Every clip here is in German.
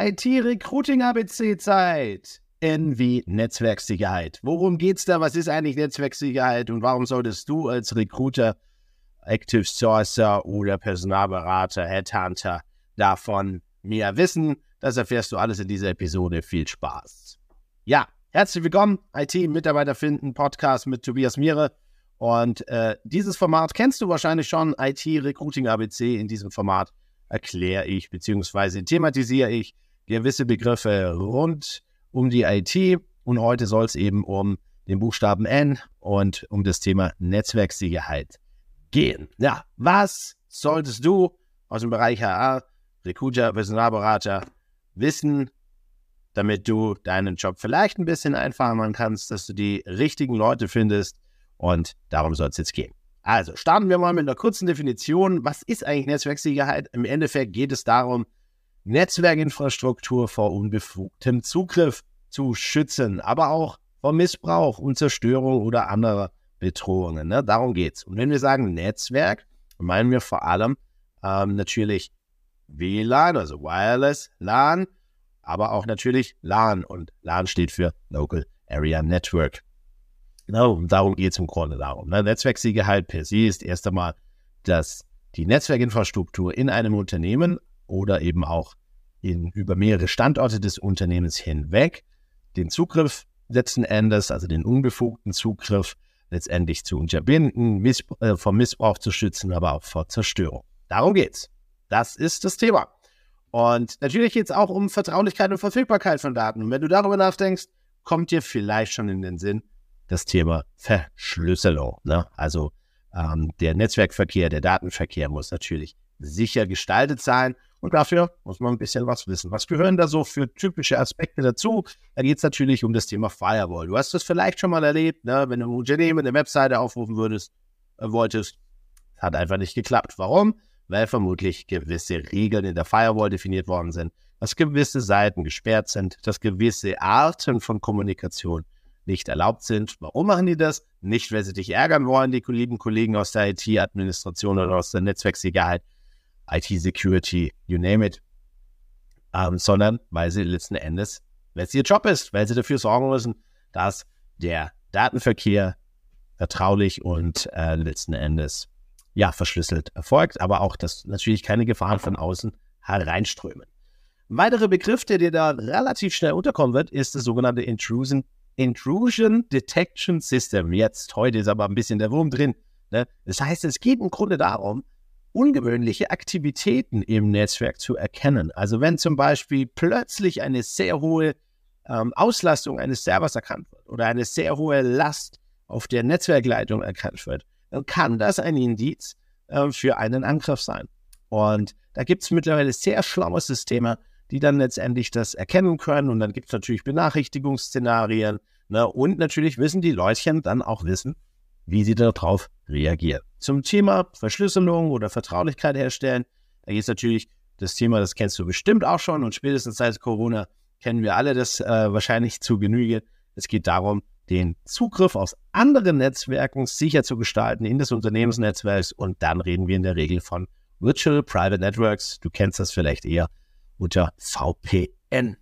IT-Recruiting-ABC-Zeit. N wie Netzwerksicherheit. Worum geht's da? Was ist eigentlich Netzwerksicherheit und warum solltest du als Recruiter, Active Sourcer oder Personalberater, Headhunter davon mehr wissen? Das erfährst du alles in dieser Episode. Viel Spaß. Ja, herzlich willkommen, IT-Mitarbeiter finden, Podcast mit Tobias Miere. Und äh, dieses Format kennst du wahrscheinlich schon, IT-Recruiting ABC. In diesem Format erkläre ich bzw. thematisiere ich gewisse Begriffe rund um die IT. Und heute soll es eben um den Buchstaben N und um das Thema Netzwerksicherheit gehen. Ja, was solltest du aus dem Bereich HR, Recruiter, Personalberater wissen, damit du deinen Job vielleicht ein bisschen einfacher machen kannst, dass du die richtigen Leute findest. Und darum soll es jetzt gehen. Also starten wir mal mit einer kurzen Definition. Was ist eigentlich Netzwerksicherheit? Im Endeffekt geht es darum, Netzwerkinfrastruktur vor unbefugtem Zugriff zu schützen, aber auch vor Missbrauch und Zerstörung oder anderer Bedrohungen. Ne? Darum es. Und wenn wir sagen Netzwerk, meinen wir vor allem ähm, natürlich WLAN, also Wireless LAN, aber auch natürlich LAN. Und LAN steht für Local Area Network. Genau, darum geht es im Grunde darum. Ne? Netzwerksicherheit per se ist erst einmal, dass die Netzwerkinfrastruktur in einem Unternehmen oder eben auch in, über mehrere Standorte des Unternehmens hinweg den Zugriff letzten Endes, also den unbefugten Zugriff, letztendlich zu unterbinden, Miss, äh, vor Missbrauch zu schützen, aber auch vor Zerstörung. Darum geht's. Das ist das Thema. Und natürlich geht es auch um Vertraulichkeit und Verfügbarkeit von Daten. Und wenn du darüber nachdenkst, kommt dir vielleicht schon in den Sinn das Thema Verschlüsselung. Ne? Also ähm, der Netzwerkverkehr, der Datenverkehr muss natürlich sicher gestaltet sein. Und dafür muss man ein bisschen was wissen. Was gehören da so für typische Aspekte dazu? Da geht es natürlich um das Thema Firewall. Du hast das vielleicht schon mal erlebt, ne? wenn du ein Unternehmen eine Webseite aufrufen würdest, äh, wolltest. Hat einfach nicht geklappt. Warum? Weil vermutlich gewisse Regeln in der Firewall definiert worden sind, dass gewisse Seiten gesperrt sind, dass gewisse Arten von Kommunikation nicht erlaubt sind. Warum machen die das? Nicht, weil sie dich ärgern wollen, die lieben Kollegen aus der IT-Administration oder aus der Netzwerksicherheit, IT-Security, you name it, ähm, sondern weil sie letzten Endes, weil es ihr Job ist, weil sie dafür sorgen müssen, dass der Datenverkehr vertraulich und äh, letzten Endes ja verschlüsselt erfolgt, aber auch, dass natürlich keine Gefahren von außen hereinströmen. Ein weiterer Begriff, der dir da relativ schnell unterkommen wird, ist das sogenannte Intrusion, Intrusion Detection System. Jetzt, heute ist aber ein bisschen der Wurm drin. Ne? Das heißt, es geht im Grunde darum, ungewöhnliche Aktivitäten im Netzwerk zu erkennen. Also wenn zum Beispiel plötzlich eine sehr hohe ähm, Auslastung eines Servers erkannt wird oder eine sehr hohe Last auf der Netzwerkleitung erkannt wird, dann kann das ein Indiz äh, für einen Angriff sein. Und da gibt es mittlerweile sehr schlaue Systeme, die dann letztendlich das erkennen können. Und dann gibt es natürlich Benachrichtigungsszenarien. Ne? Und natürlich wissen die Leutchen dann auch wissen, wie sie darauf reagieren. Zum Thema Verschlüsselung oder Vertraulichkeit herstellen, da geht es natürlich das Thema, das kennst du bestimmt auch schon und spätestens seit Corona kennen wir alle das äh, wahrscheinlich zu Genüge. Es geht darum, den Zugriff aus anderen Netzwerken sicher zu gestalten in das Unternehmensnetzwerk und dann reden wir in der Regel von Virtual Private Networks. Du kennst das vielleicht eher unter VPN.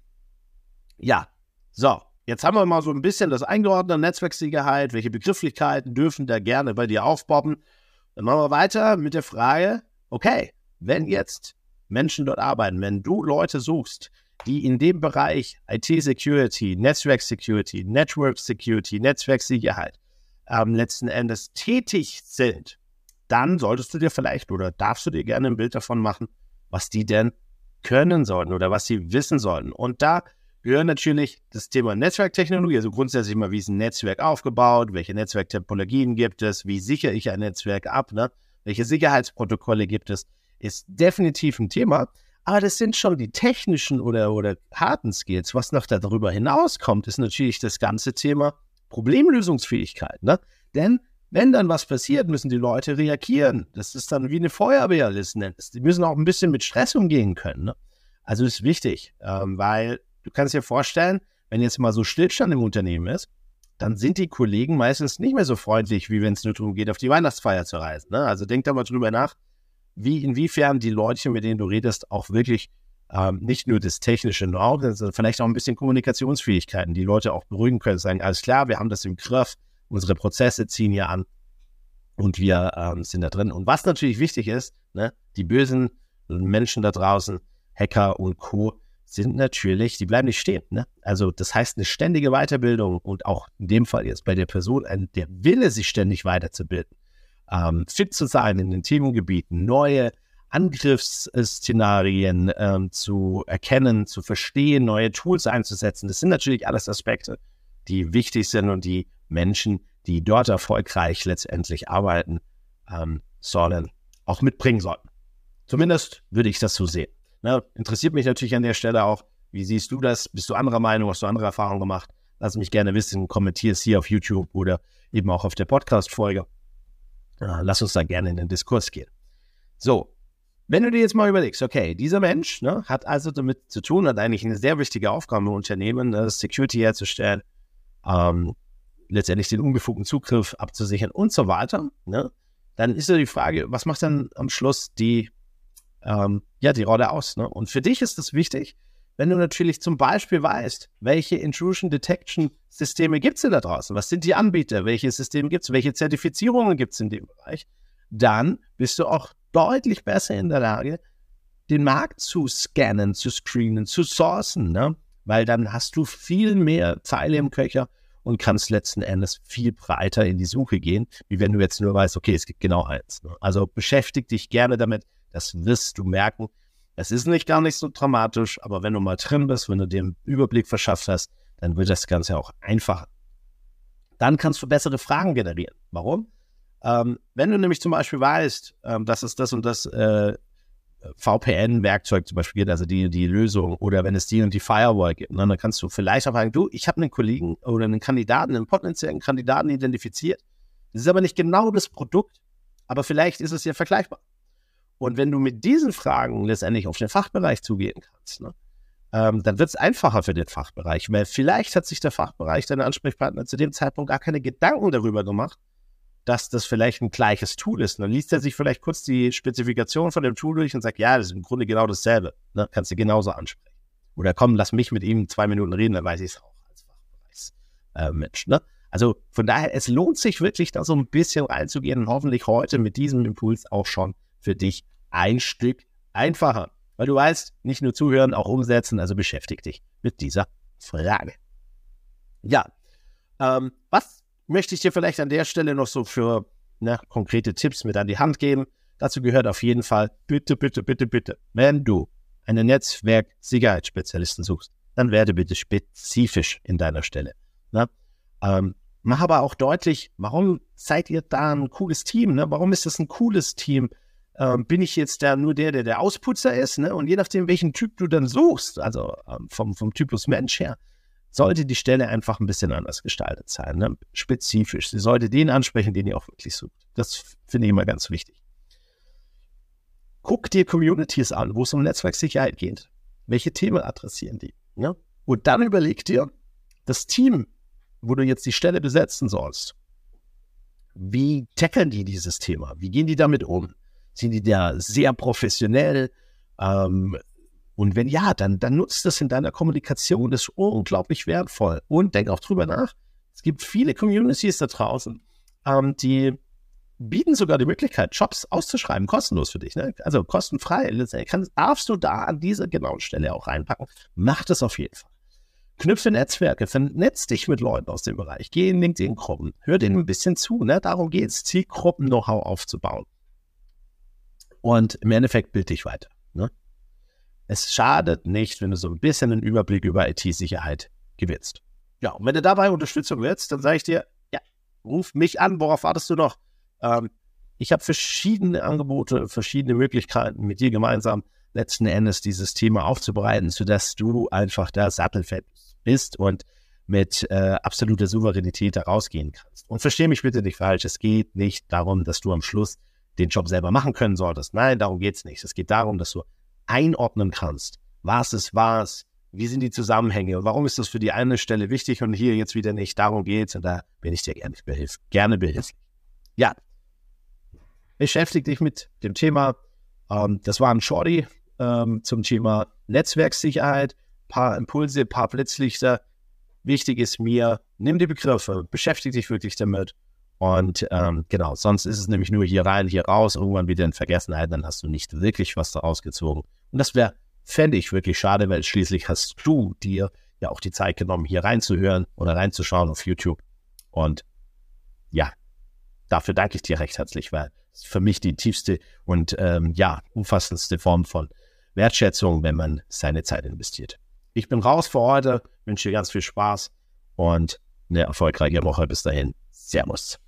Ja, so, jetzt haben wir mal so ein bisschen das eingeordnete Netzwerksicherheit. Welche Begrifflichkeiten dürfen da gerne bei dir aufpoppen? Dann machen wir weiter mit der Frage, okay, wenn jetzt Menschen dort arbeiten, wenn du Leute suchst, die in dem Bereich IT-Security, Netzwerk-Security, Network-Security, Netzwerksicherheit ähm, letzten Endes tätig sind, dann solltest du dir vielleicht oder darfst du dir gerne ein Bild davon machen, was die denn können sollten oder was sie wissen sollten. Und da gehört natürlich das Thema Netzwerktechnologie, also grundsätzlich mal, wie ist ein Netzwerk aufgebaut, welche Netzwerktopologien gibt es, wie sichere ich ein Netzwerk ab, ne? welche Sicherheitsprotokolle gibt es, ist definitiv ein Thema. Aber das sind schon die technischen oder, oder harten Skills. Was noch darüber hinauskommt, ist natürlich das ganze Thema Problemlösungsfähigkeit. Ne? Denn wenn dann was passiert, müssen die Leute reagieren. Das ist dann wie eine Feuerwehr Endes. Die müssen auch ein bisschen mit Stress umgehen können. Ne? Also ist wichtig, ähm, weil du kannst dir vorstellen, wenn jetzt mal so Stillstand im Unternehmen ist, dann sind die Kollegen meistens nicht mehr so freundlich, wie wenn es nur darum geht, auf die Weihnachtsfeier zu reisen. Ne? Also denk da mal drüber nach, wie inwiefern die Leute, mit denen du redest, auch wirklich ähm, nicht nur das technische Know-how, sondern vielleicht auch ein bisschen Kommunikationsfähigkeiten, die Leute auch beruhigen können, sagen, alles klar, wir haben das im Griff, unsere Prozesse ziehen hier an und wir ähm, sind da drin. Und was natürlich wichtig ist, ne, die bösen Menschen da draußen, Hacker und Co., sind natürlich, die bleiben nicht stehen. Ne? Also das heißt eine ständige Weiterbildung und auch in dem Fall jetzt bei der Person ein, der Wille, sich ständig weiterzubilden, ähm, fit zu sein in den Themengebieten, neue Angriffsszenarien ähm, zu erkennen, zu verstehen, neue Tools einzusetzen. Das sind natürlich alles Aspekte, die wichtig sind und die Menschen, die dort erfolgreich letztendlich arbeiten ähm, sollen, auch mitbringen sollten. Zumindest würde ich das so sehen. Na, interessiert mich natürlich an der Stelle auch, wie siehst du das? Bist du anderer Meinung? Hast du andere Erfahrungen gemacht? Lass mich gerne wissen, kommentier es hier auf YouTube oder eben auch auf der Podcast-Folge. Lass uns da gerne in den Diskurs gehen. So, wenn du dir jetzt mal überlegst, okay, dieser Mensch ne, hat also damit zu tun, hat eigentlich eine sehr wichtige Aufgabe im Unternehmen, ne, Security herzustellen, ähm, letztendlich den unbefugten Zugriff abzusichern und so weiter, ne, dann ist ja die Frage, was macht dann am Schluss die, ähm, ja, die Rolle aus? Ne? Und für dich ist es wichtig, wenn du natürlich zum Beispiel weißt, welche Intrusion Detection Systeme gibt es denn da draußen? Was sind die Anbieter? Welche Systeme gibt es? Welche Zertifizierungen gibt es in dem Bereich? Dann bist du auch deutlich besser in der Lage, den Markt zu scannen, zu screenen, zu sourcen, ne? weil dann hast du viel mehr Pfeile im Köcher und kannst letzten Endes viel breiter in die Suche gehen, wie wenn du jetzt nur weißt, okay, es gibt genau eins. Ne? Also beschäftige dich gerne damit, das wirst du merken. Es ist nicht gar nicht so dramatisch, aber wenn du mal drin bist, wenn du den Überblick verschafft hast, dann wird das Ganze auch einfacher. Dann kannst du bessere Fragen generieren. Warum? Ähm, wenn du nämlich zum Beispiel weißt, ähm, dass es das und das äh, VPN-Werkzeug zum Beispiel gibt, also die, die Lösung, oder wenn es die und die Firewall gibt, ne, dann kannst du vielleicht auch sagen, du, ich habe einen Kollegen oder einen Kandidaten, einen potenziellen Kandidaten identifiziert. Das ist aber nicht genau das Produkt, aber vielleicht ist es ja vergleichbar. Und wenn du mit diesen Fragen letztendlich auf den Fachbereich zugehen kannst, ne, ähm, dann wird es einfacher für den Fachbereich, weil vielleicht hat sich der Fachbereich, deine Ansprechpartner zu dem Zeitpunkt gar keine Gedanken darüber gemacht, dass das vielleicht ein gleiches Tool ist. Und dann liest er sich vielleicht kurz die Spezifikation von dem Tool durch und sagt, ja, das ist im Grunde genau dasselbe. Ne? Kannst du genauso ansprechen. Oder komm, lass mich mit ihm zwei Minuten reden, dann weiß ich es auch als Fachbereichsmensch. Äh, ne? Also von daher, es lohnt sich wirklich, da so ein bisschen reinzugehen und hoffentlich heute mit diesem Impuls auch schon für dich ein Stück einfacher. Weil du weißt, nicht nur zuhören, auch umsetzen, also beschäftige dich mit dieser Frage. Ja, ähm, was möchte ich dir vielleicht an der Stelle noch so für ne, konkrete Tipps mit an die Hand geben. Dazu gehört auf jeden Fall, bitte, bitte, bitte, bitte, wenn du einen Netzwerk-Sicherheitsspezialisten suchst, dann werde bitte spezifisch in deiner Stelle. Ne? Ähm, mach aber auch deutlich, warum seid ihr da ein cooles Team? Ne? Warum ist das ein cooles Team? Ähm, bin ich jetzt da nur der, der der Ausputzer ist? Ne? Und je nachdem, welchen Typ du dann suchst, also ähm, vom, vom Typus Mensch her, sollte die Stelle einfach ein bisschen anders gestaltet sein, ne? spezifisch. Sie sollte den ansprechen, den ihr auch wirklich sucht. Das finde ich immer ganz wichtig. Guck dir Communities an, wo es um Netzwerksicherheit geht. Welche Themen adressieren die? Ne? Und dann überleg dir, das Team, wo du jetzt die Stelle besetzen sollst, wie tackeln die dieses Thema? Wie gehen die damit um? Sind die da sehr professionell? Ähm, und wenn ja, dann, dann nutzt das in deiner Kommunikation, das ist unglaublich wertvoll. Und denk auch drüber nach. Es gibt viele Communities da draußen, ähm, die bieten sogar die Möglichkeit, Jobs auszuschreiben, kostenlos für dich. Ne? Also kostenfrei. Kann, darfst du da an dieser genauen Stelle auch reinpacken. Mach das auf jeden Fall. Knüpfe Netzwerke, vernetz dich mit Leuten aus dem Bereich. Geh in LinkedIn-Gruppen, hör denen ein bisschen zu. Ne? Darum geht es, Zielgruppen-Know-how aufzubauen. Und im Endeffekt bild dich weiter. Ne? es schadet nicht, wenn du so ein bisschen einen Überblick über IT-Sicherheit gewinnst. Ja, und wenn du dabei Unterstützung willst, dann sage ich dir, ja, ruf mich an, worauf wartest du noch? Ähm, ich habe verschiedene Angebote, verschiedene Möglichkeiten, mit dir gemeinsam letzten Endes dieses Thema aufzubereiten, sodass du einfach da sattelfett bist und mit äh, absoluter Souveränität da rausgehen kannst. Und verstehe mich bitte nicht falsch, es geht nicht darum, dass du am Schluss den Job selber machen können solltest. Nein, darum geht es nicht. Es geht darum, dass du einordnen kannst. Was ist was? Wie sind die Zusammenhänge? Und warum ist das für die eine Stelle wichtig und hier jetzt wieder nicht? Darum geht's. Und da bin ich dir gerne, behilf gerne behilflich. Ja. Beschäftige dich mit dem Thema. Ähm, das war ein Shorty. ähm, zum Thema Netzwerksicherheit, paar Impulse, paar Blitzlichter. Wichtig ist mir, nimm die Begriffe, beschäftige dich wirklich damit. Und ähm, genau, sonst ist es nämlich nur hier rein, hier raus, irgendwann wieder in Vergessenheit, dann hast du nicht wirklich was daraus gezogen. Und das wäre, fände ich wirklich schade, weil schließlich hast du dir ja auch die Zeit genommen, hier reinzuhören oder reinzuschauen auf YouTube. Und ja, dafür danke ich dir recht herzlich, weil es für mich die tiefste und ähm, ja, umfassendste Form von Wertschätzung, wenn man seine Zeit investiert. Ich bin raus für heute, wünsche dir ganz viel Spaß und eine erfolgreiche Woche. Bis dahin. Servus.